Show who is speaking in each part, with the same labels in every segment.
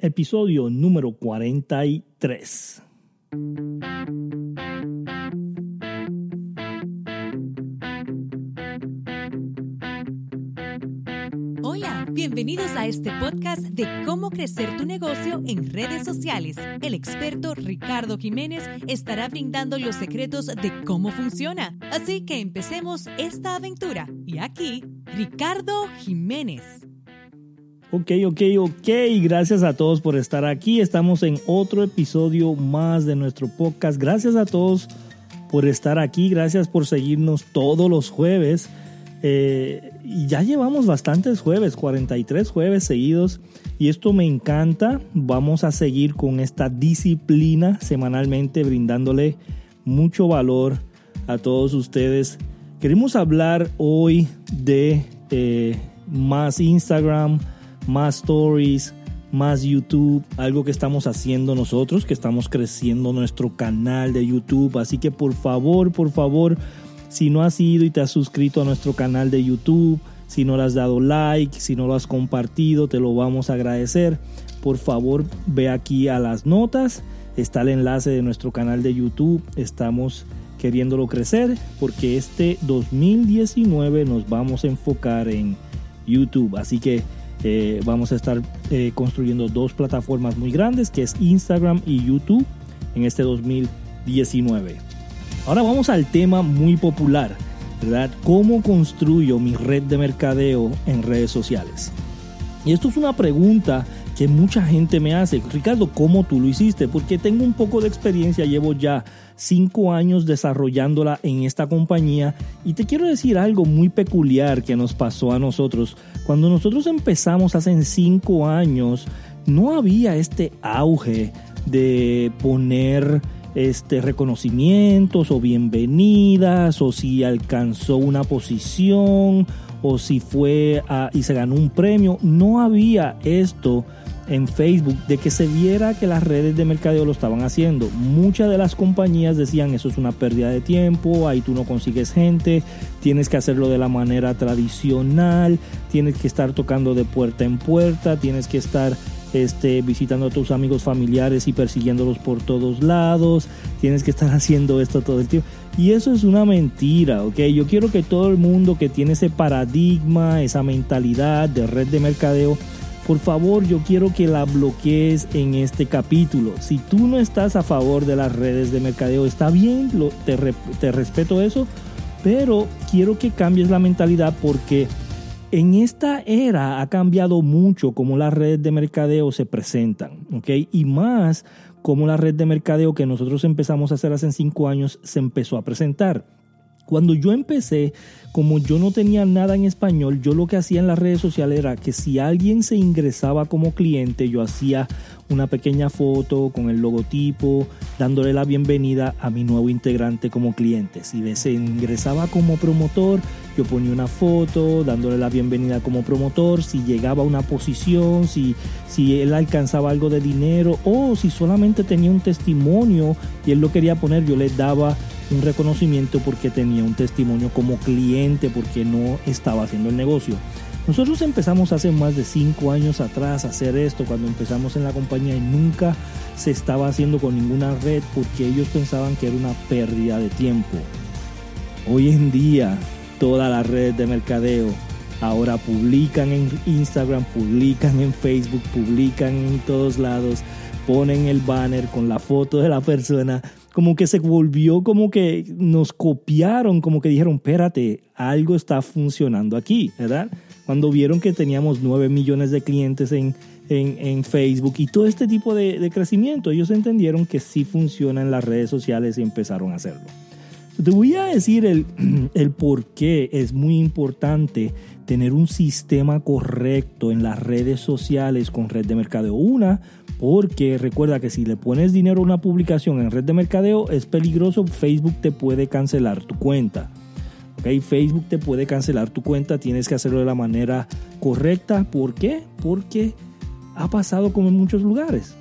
Speaker 1: episodio número 43.
Speaker 2: Hola, bienvenidos a este podcast de cómo crecer tu negocio en redes sociales. El experto Ricardo Jiménez estará brindando los secretos de cómo funciona. Así que empecemos esta aventura. Y aquí, Ricardo Jiménez.
Speaker 1: Ok, ok, ok. Gracias a todos por estar aquí. Estamos en otro episodio más de nuestro podcast. Gracias a todos por estar aquí. Gracias por seguirnos todos los jueves. Eh, ya llevamos bastantes jueves, 43 jueves seguidos. Y esto me encanta. Vamos a seguir con esta disciplina semanalmente, brindándole mucho valor a todos ustedes. Queremos hablar hoy de eh, más Instagram más stories, más YouTube, algo que estamos haciendo nosotros, que estamos creciendo nuestro canal de YouTube. Así que por favor, por favor, si no has ido y te has suscrito a nuestro canal de YouTube, si no le has dado like, si no lo has compartido, te lo vamos a agradecer. Por favor, ve aquí a las notas, está el enlace de nuestro canal de YouTube. Estamos queriéndolo crecer porque este 2019 nos vamos a enfocar en YouTube. Así que eh, vamos a estar eh, construyendo dos plataformas muy grandes, que es Instagram y YouTube, en este 2019. Ahora vamos al tema muy popular, ¿verdad? ¿Cómo construyo mi red de mercadeo en redes sociales? Y esto es una pregunta que mucha gente me hace, Ricardo, ¿cómo tú lo hiciste? Porque tengo un poco de experiencia, llevo ya cinco años desarrollándola en esta compañía y te quiero decir algo muy peculiar que nos pasó a nosotros. Cuando nosotros empezamos hace cinco años, no había este auge de poner este reconocimientos o bienvenidas o si alcanzó una posición o si fue y se ganó un premio. No había esto en Facebook de que se viera que las redes de mercadeo lo estaban haciendo. Muchas de las compañías decían eso es una pérdida de tiempo, ahí tú no consigues gente, tienes que hacerlo de la manera tradicional, tienes que estar tocando de puerta en puerta, tienes que estar este, visitando a tus amigos familiares y persiguiéndolos por todos lados, tienes que estar haciendo esto todo el tiempo. Y eso es una mentira, ¿ok? Yo quiero que todo el mundo que tiene ese paradigma, esa mentalidad de red de mercadeo, por favor yo quiero que la bloquees en este capítulo. Si tú no estás a favor de las redes de mercadeo, está bien, te, te respeto eso, pero quiero que cambies la mentalidad porque en esta era ha cambiado mucho cómo las redes de mercadeo se presentan, ¿ok? Y más cómo la red de mercadeo que nosotros empezamos a hacer hace cinco años se empezó a presentar. Cuando yo empecé, como yo no tenía nada en español, yo lo que hacía en las redes sociales era que si alguien se ingresaba como cliente, yo hacía una pequeña foto con el logotipo, dándole la bienvenida a mi nuevo integrante como cliente. Si se ingresaba como promotor, yo ponía una foto dándole la bienvenida como promotor, si llegaba a una posición, si, si él alcanzaba algo de dinero o si solamente tenía un testimonio y él lo quería poner, yo le daba un reconocimiento porque tenía un testimonio como cliente, porque no estaba haciendo el negocio. Nosotros empezamos hace más de cinco años atrás a hacer esto cuando empezamos en la compañía y nunca se estaba haciendo con ninguna red porque ellos pensaban que era una pérdida de tiempo. Hoy en día todas las redes de mercadeo ahora publican en Instagram, publican en Facebook, publican en todos lados, ponen el banner con la foto de la persona como que se volvió como que nos copiaron, como que dijeron, espérate, algo está funcionando aquí, ¿verdad? Cuando vieron que teníamos 9 millones de clientes en, en, Facebook y todo este tipo de, de, crecimiento, ellos entendieron que sí funciona en las redes sociales y empezaron a hacerlo. Te voy a decir el, el por qué es muy importante tener un sistema correcto en las redes sociales con red de mercadeo. Una, porque recuerda que si le pones dinero a una publicación en red de mercadeo es peligroso, Facebook te puede cancelar tu cuenta. ¿ok? Facebook te puede cancelar tu cuenta, tienes que hacerlo de la manera correcta. ¿Por qué? Porque ha pasado como en muchos lugares.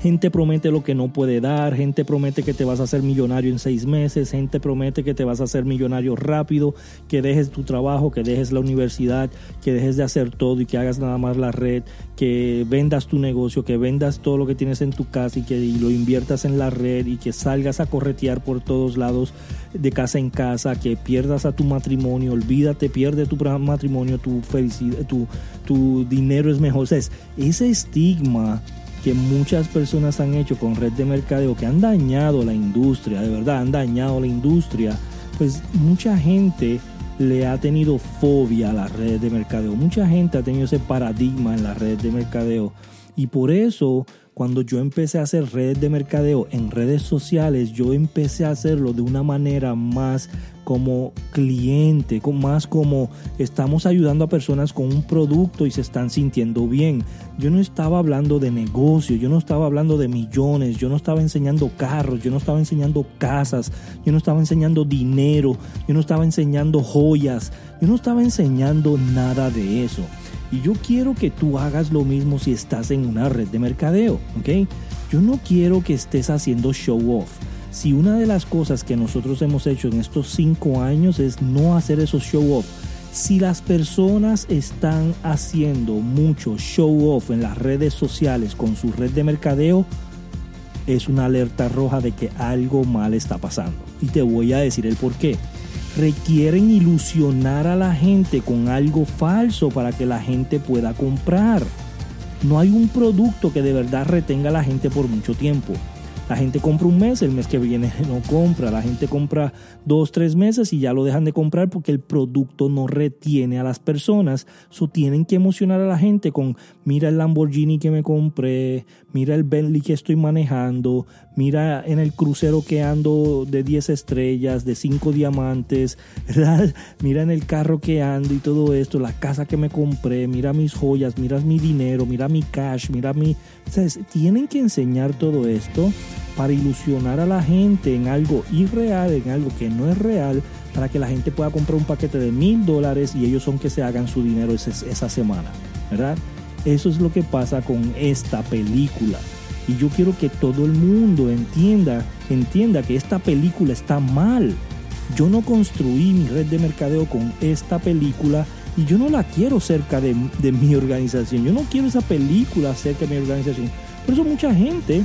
Speaker 1: Gente promete lo que no puede dar, gente promete que te vas a hacer millonario en seis meses, gente promete que te vas a hacer millonario rápido, que dejes tu trabajo, que dejes la universidad, que dejes de hacer todo y que hagas nada más la red, que vendas tu negocio, que vendas todo lo que tienes en tu casa y que lo inviertas en la red y que salgas a corretear por todos lados de casa en casa, que pierdas a tu matrimonio, olvídate, pierde tu matrimonio, tu felicidad, tu, dinero es mejor. O sea, ese estigma que muchas personas han hecho con red de mercadeo que han dañado la industria, de verdad, han dañado la industria, pues mucha gente le ha tenido fobia a la red de mercadeo, mucha gente ha tenido ese paradigma en la red de mercadeo. Y por eso cuando yo empecé a hacer redes de mercadeo en redes sociales, yo empecé a hacerlo de una manera más como cliente, más como estamos ayudando a personas con un producto y se están sintiendo bien. Yo no estaba hablando de negocio, yo no estaba hablando de millones, yo no estaba enseñando carros, yo no estaba enseñando casas, yo no estaba enseñando dinero, yo no estaba enseñando joyas, yo no estaba enseñando nada de eso. Y yo quiero que tú hagas lo mismo si estás en una red de mercadeo, ¿ok? Yo no quiero que estés haciendo show off. Si una de las cosas que nosotros hemos hecho en estos cinco años es no hacer esos show off, si las personas están haciendo mucho show off en las redes sociales con su red de mercadeo, es una alerta roja de que algo mal está pasando. Y te voy a decir el por qué requieren ilusionar a la gente con algo falso para que la gente pueda comprar. No hay un producto que de verdad retenga a la gente por mucho tiempo. La gente compra un mes, el mes que viene no compra. La gente compra dos, tres meses y ya lo dejan de comprar porque el producto no retiene a las personas. So tienen que emocionar a la gente con mira el Lamborghini que me compré, mira el Bentley que estoy manejando, mira en el crucero que ando de 10 estrellas, de 5 diamantes, mira en el carro que ando y todo esto, la casa que me compré, mira mis joyas, mira mi dinero, mira mi cash, mira mi... tienen que enseñar todo esto para ilusionar a la gente en algo irreal, en algo que no es real, para que la gente pueda comprar un paquete de mil dólares y ellos son que se hagan su dinero esa, semana, ¿verdad? Eso es lo que pasa con esta película. Y yo quiero que todo el mundo entienda, entienda que esta película está mal. Yo no construí mi red de mercadeo con esta película y yo no la quiero cerca de, de mi organización. Yo no quiero esa película cerca de mi organización. Por eso mucha gente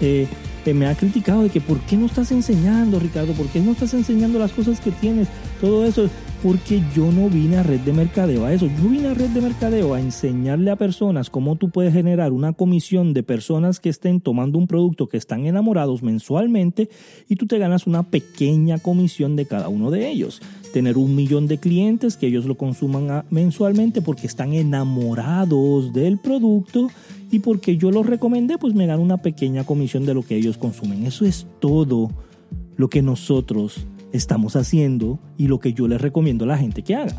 Speaker 1: eh, me ha criticado de que por qué no estás enseñando, Ricardo, por qué no estás enseñando las cosas que tienes, todo eso, porque yo no vine a red de mercadeo a eso, yo vine a red de mercadeo a enseñarle a personas cómo tú puedes generar una comisión de personas que estén tomando un producto que están enamorados mensualmente y tú te ganas una pequeña comisión de cada uno de ellos. Tener un millón de clientes que ellos lo consuman mensualmente porque están enamorados del producto y porque yo los recomendé, pues me gano una pequeña comisión de lo que ellos consumen. Eso es todo lo que nosotros estamos haciendo y lo que yo les recomiendo a la gente que haga.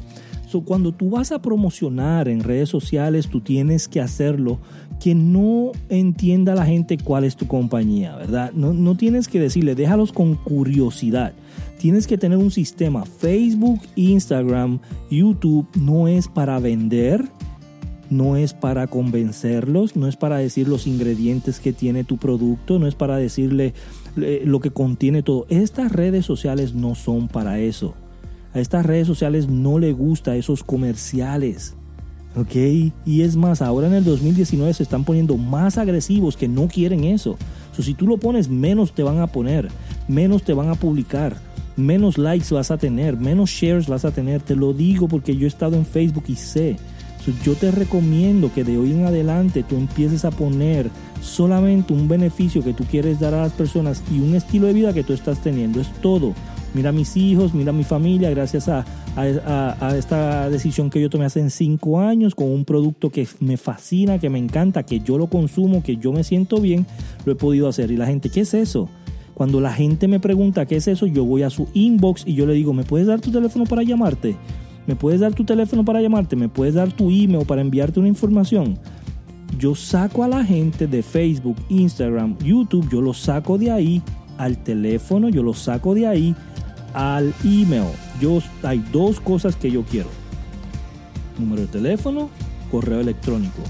Speaker 1: So, cuando tú vas a promocionar en redes sociales, tú tienes que hacerlo que no entienda la gente cuál es tu compañía, ¿verdad? No, no tienes que decirle, déjalos con curiosidad. Tienes que tener un sistema. Facebook, Instagram, YouTube no es para vender, no es para convencerlos, no es para decir los ingredientes que tiene tu producto, no es para decirle eh, lo que contiene todo. Estas redes sociales no son para eso. A estas redes sociales no le gusta esos comerciales. ¿Ok? Y es más, ahora en el 2019 se están poniendo más agresivos que no quieren eso. si tú lo pones, menos te van a poner, menos te van a publicar, menos likes vas a tener, menos shares vas a tener. Te lo digo porque yo he estado en Facebook y sé yo te recomiendo que de hoy en adelante tú empieces a poner solamente un beneficio que tú quieres dar a las personas y un estilo de vida que tú estás teniendo. Es todo. Mira a mis hijos, mira a mi familia, gracias a, esta decisión que yo tomé hace cinco años con un producto que me fascina, que me encanta, que yo lo consumo, que yo me siento bien, lo he podido hacer. Y la gente, ¿qué es eso? Cuando la gente me pregunta qué es eso, yo voy a su inbox y yo le digo, ¿me puedes dar tu teléfono para llamarte? ¿Me puedes dar tu teléfono para llamarte? ¿Me puedes dar tu email para enviarte una información? Yo saco a la gente de Facebook, Instagram, YouTube, yo lo saco de ahí al teléfono, yo lo saco de ahí al email. Yo, hay dos cosas que yo quiero. Número de teléfono, correo electrónico.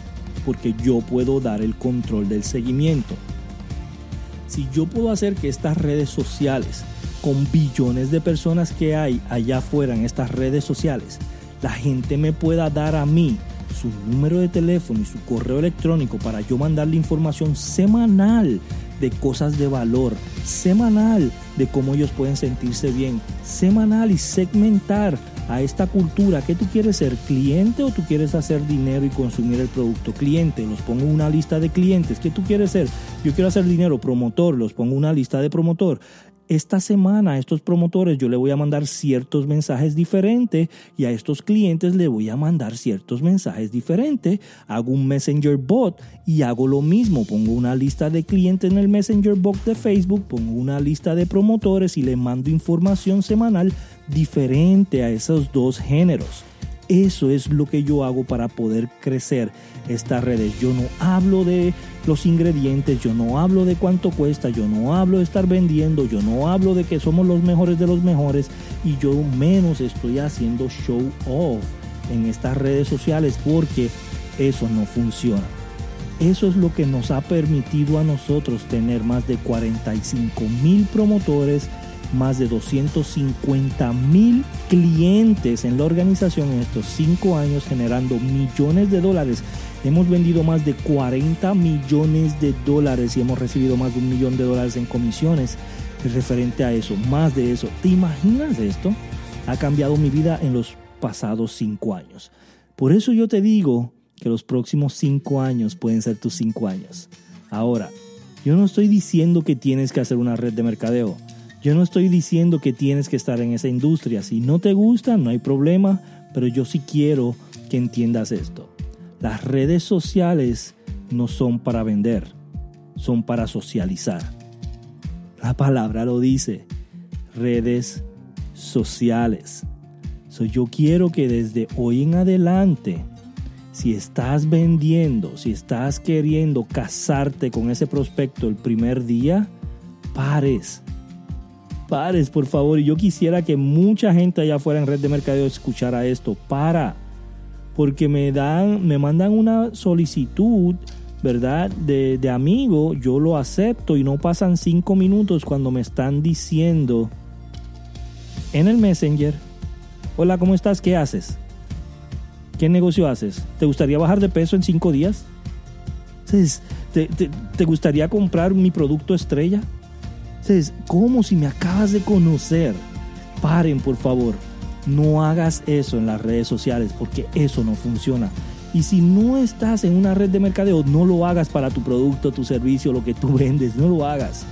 Speaker 1: porque yo puedo dar el control del seguimiento. Si yo puedo hacer que estas redes sociales, con billones de personas que hay allá afuera en estas redes sociales, la gente me pueda dar a mí su número de teléfono y su correo electrónico para yo mandarle información semanal de cosas de valor, semanal de cómo ellos pueden sentirse bien, semanal y segmentar a esta cultura. ¿Qué tú quieres ser? ¿Cliente o tú quieres hacer dinero y consumir el producto? Cliente, los pongo una lista de clientes. ¿Qué tú quieres ser? Yo quiero hacer dinero, promotor, los pongo una lista de promotor esta semana a estos promotores yo le voy a mandar ciertos mensajes diferentes y a estos clientes le voy a mandar ciertos mensajes diferentes. Hago un Messenger bot y hago lo mismo. Pongo una lista de clientes en el Messenger bot de Facebook, pongo una lista de promotores y le mando información semanal diferente a esos dos géneros. Eso es lo que yo hago para poder crecer estas redes. Yo no hablo de los ingredientes, yo no hablo de cuánto cuesta, yo no hablo de estar vendiendo, yo no hablo de que somos los mejores de los mejores y yo menos estoy haciendo show off en estas redes sociales porque eso no funciona. Eso es lo que nos ha permitido a nosotros tener más de 45 mil promotores más de 250 mil clientes en la organización en estos cinco años generando millones de dólares. Hemos vendido más de 40 millones de dólares y hemos recibido más de un millón de dólares en comisiones referente a eso, más de eso. ¿Te imaginas esto? Ha cambiado mi vida en los pasados cinco años. Por eso yo te digo que los próximos cinco años pueden ser tus cinco años. Ahora, yo no estoy diciendo que tienes que hacer una red de mercadeo. Yo no estoy diciendo que tienes que estar en esa industria. Si no te gusta, no hay problema, pero yo sí quiero que entiendas esto. Las redes sociales no son para vender, son para socializar. La palabra lo dice, redes sociales. yo quiero que desde hoy en adelante, si estás vendiendo, si estás queriendo casarte con ese prospecto el primer día, pares pares, por favor. Y yo quisiera que mucha gente allá afuera en red de mercadeo escuchara esto. Para. Porque me dan, me mandan una solicitud, ¿verdad? De, amigo, yo lo acepto y no pasan cinco minutos cuando me están diciendo en el Messenger, hola, ¿cómo estás? ¿Qué haces? ¿Qué negocio haces? ¿Te gustaría bajar de peso en cinco días? ¿Te, te gustaría comprar mi producto estrella? Es como si me acabas de conocer. Paren, por favor. No hagas eso en las redes sociales porque eso no funciona. Y si no estás en una red de mercadeo, no lo hagas para tu producto, tu servicio, lo que tú vendes. No lo hagas.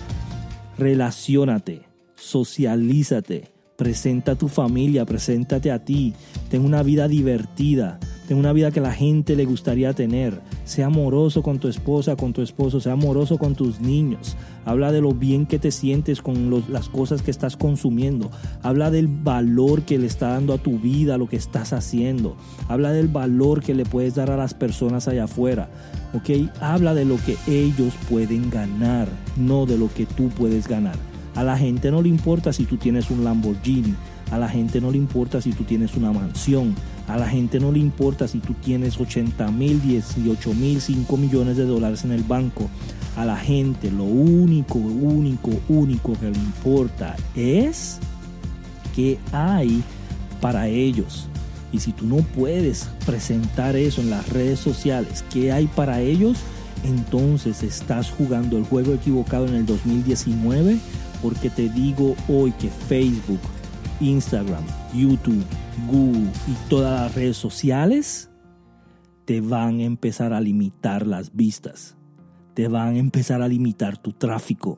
Speaker 1: Relaciónate, socialízate, presenta a tu familia, preséntate a ti. Ten una vida divertida. Ten una vida que la gente le gustaría tener. Sea amoroso con tu esposa, con tu esposo, sea amoroso con tus niños. Habla de lo bien que te sientes con las cosas que estás consumiendo. Habla del valor que le está dando a tu vida, lo que estás haciendo. Habla del valor que le puedes dar a las personas allá afuera. ¿Ok? Habla de lo que ellos pueden ganar, no de lo que tú puedes ganar. A la gente no le importa si tú tienes un Lamborghini. A la gente no le importa si tú tienes una mansión. A la gente no le importa si tú tienes 80 mil, 18 mil, 5 millones de dólares en el banco. A la gente lo único, único, único que le importa es qué hay para ellos. Y si tú no puedes presentar eso en las redes sociales, qué hay para ellos, entonces estás jugando el juego equivocado en el 2019 porque te digo hoy que Facebook, Instagram, YouTube, Google y todas las redes sociales te van a empezar a limitar las vistas. Te van a empezar a limitar tu tráfico.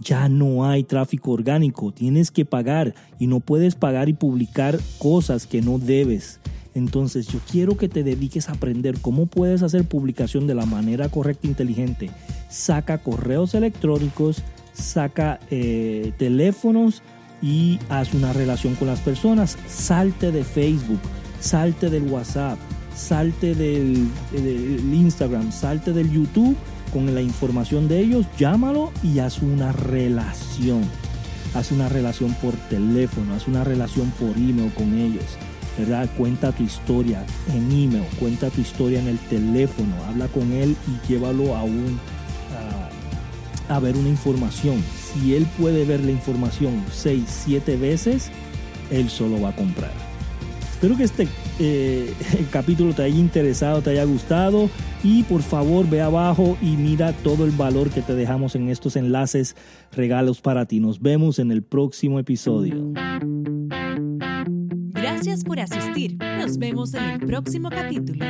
Speaker 1: Ya no hay tráfico orgánico, tienes que pagar y no puedes pagar y publicar cosas que no debes. Entonces yo quiero que te dediques a aprender cómo puedes hacer publicación de la manera correcta e inteligente. Saca correos electrónicos, saca eh, teléfonos, y haz una relación con las personas. Salte de Facebook, salte del WhatsApp, salte del, Instagram, salte del YouTube con la información de ellos, llámalo y haz una relación. Haz una relación por teléfono, haz una relación por email con ellos. ¿verdad? Cuenta tu historia en email, cuenta tu historia en el teléfono, habla con él y llévalo a un a, ver una información. Si él puede ver la información 6, 7 veces, él solo va a comprar. Espero que este eh, capítulo te haya interesado, te haya gustado y por favor ve abajo y mira todo el valor que te dejamos en estos enlaces, regalos para ti. Nos vemos en el próximo episodio.
Speaker 2: Gracias por asistir. Nos vemos en el próximo capítulo.